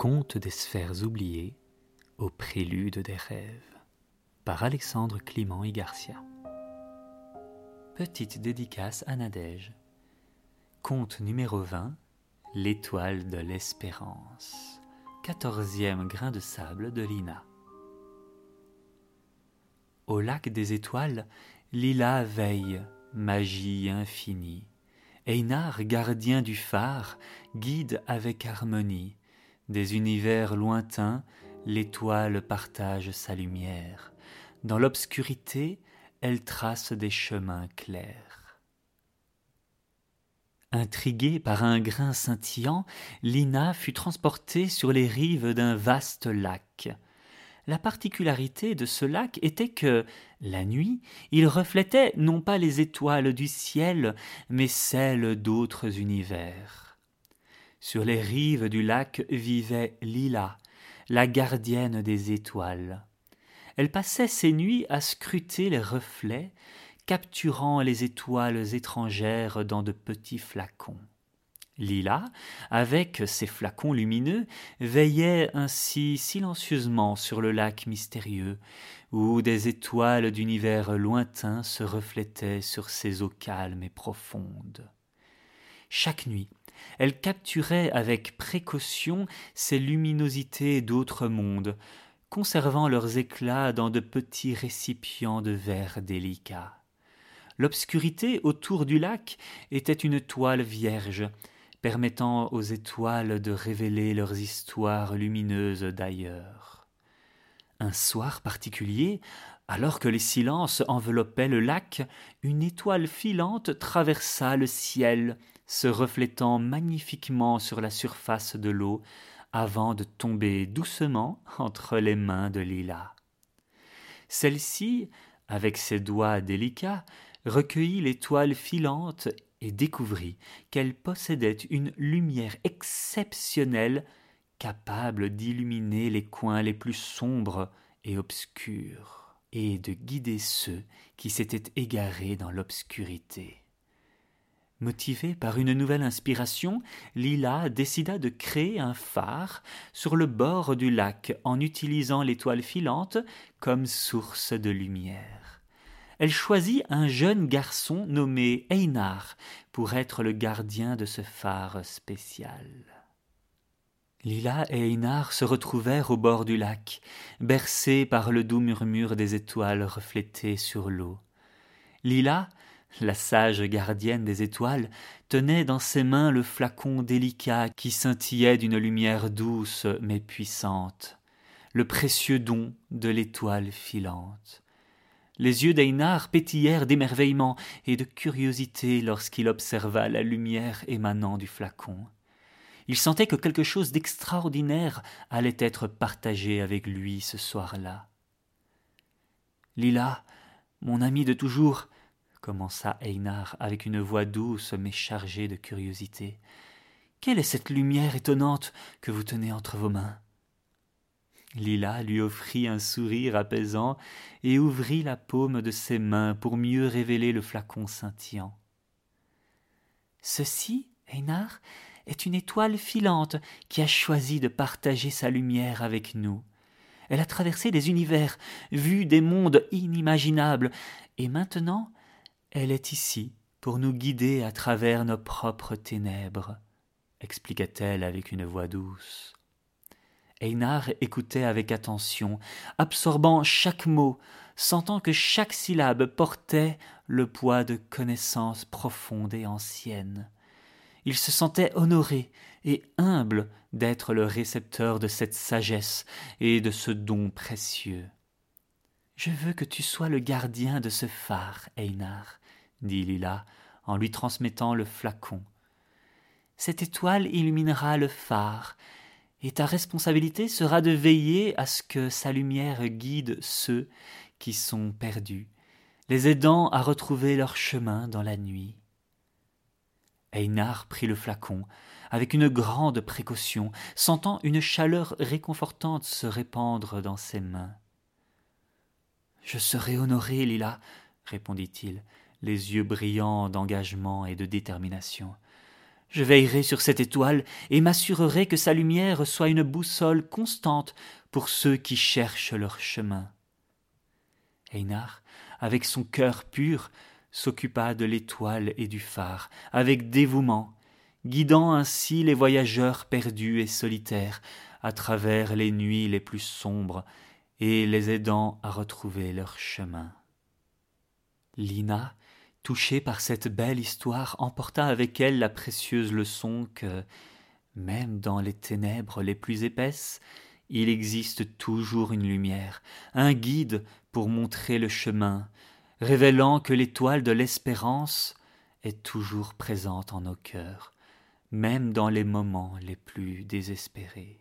Conte des sphères oubliées au prélude des rêves par Alexandre Clément et Garcia. Petite dédicace à Nadège. Conte numéro 20 L'étoile de l'espérance. Quatorzième grain de sable de Lina. Au lac des étoiles, Lila veille, magie infinie. Einar, gardien du phare, guide avec harmonie des univers lointains, l'étoile partage sa lumière. Dans l'obscurité, elle trace des chemins clairs. Intriguée par un grain scintillant, Lina fut transportée sur les rives d'un vaste lac. La particularité de ce lac était que, la nuit, il reflétait non pas les étoiles du ciel, mais celles d'autres univers. Sur les rives du lac vivait Lila, la gardienne des étoiles. Elle passait ses nuits à scruter les reflets, capturant les étoiles étrangères dans de petits flacons. Lila, avec ses flacons lumineux, veillait ainsi silencieusement sur le lac mystérieux, où des étoiles d'univers lointains se reflétaient sur ses eaux calmes et profondes. Chaque nuit, elle capturait avec précaution ces luminosités d'autres mondes, conservant leurs éclats dans de petits récipients de verre délicats. L'obscurité autour du lac était une toile vierge, permettant aux étoiles de révéler leurs histoires lumineuses d'ailleurs. Un soir particulier, alors que les silences enveloppaient le lac, une étoile filante traversa le ciel, se reflétant magnifiquement sur la surface de l'eau avant de tomber doucement entre les mains de Lila. Celle-ci, avec ses doigts délicats, recueillit l'étoile filante et découvrit qu'elle possédait une lumière exceptionnelle capable d'illuminer les coins les plus sombres et obscurs, et de guider ceux qui s'étaient égarés dans l'obscurité. Motivée par une nouvelle inspiration, Lila décida de créer un phare sur le bord du lac en utilisant l'étoile filante comme source de lumière. Elle choisit un jeune garçon nommé Einar pour être le gardien de ce phare spécial. Lila et Einar se retrouvèrent au bord du lac, bercés par le doux murmure des étoiles reflétées sur l'eau. Lila la sage gardienne des étoiles tenait dans ses mains le flacon délicat qui scintillait d'une lumière douce mais puissante, le précieux don de l'étoile filante. Les yeux d'Einar pétillèrent d'émerveillement et de curiosité lorsqu'il observa la lumière émanant du flacon. Il sentait que quelque chose d'extraordinaire allait être partagé avec lui ce soir-là. Lila, mon ami de toujours, commença Einar avec une voix douce mais chargée de curiosité. Quelle est cette lumière étonnante que vous tenez entre vos mains? Lila lui offrit un sourire apaisant et ouvrit la paume de ses mains pour mieux révéler le flacon scintillant. Ceci, Einar, est une étoile filante qui a choisi de partager sa lumière avec nous. Elle a traversé des univers, vu des mondes inimaginables, et maintenant elle est ici pour nous guider à travers nos propres ténèbres, expliqua-t-elle avec une voix douce. Einar écoutait avec attention, absorbant chaque mot, sentant que chaque syllabe portait le poids de connaissances profondes et anciennes. Il se sentait honoré et humble d'être le récepteur de cette sagesse et de ce don précieux. Je veux que tu sois le gardien de ce phare, Einar, dit Lila en lui transmettant le flacon. Cette étoile illuminera le phare, et ta responsabilité sera de veiller à ce que sa lumière guide ceux qui sont perdus, les aidant à retrouver leur chemin dans la nuit. Einar prit le flacon avec une grande précaution, sentant une chaleur réconfortante se répandre dans ses mains. Je serai honoré, Lila, répondit-il, les yeux brillants d'engagement et de détermination. Je veillerai sur cette étoile et m'assurerai que sa lumière soit une boussole constante pour ceux qui cherchent leur chemin. Einar, avec son cœur pur, s'occupa de l'étoile et du phare, avec dévouement, guidant ainsi les voyageurs perdus et solitaires à travers les nuits les plus sombres et les aidant à retrouver leur chemin. Lina, touchée par cette belle histoire, emporta avec elle la précieuse leçon que, même dans les ténèbres les plus épaisses, il existe toujours une lumière, un guide pour montrer le chemin, révélant que l'étoile de l'espérance est toujours présente en nos cœurs, même dans les moments les plus désespérés.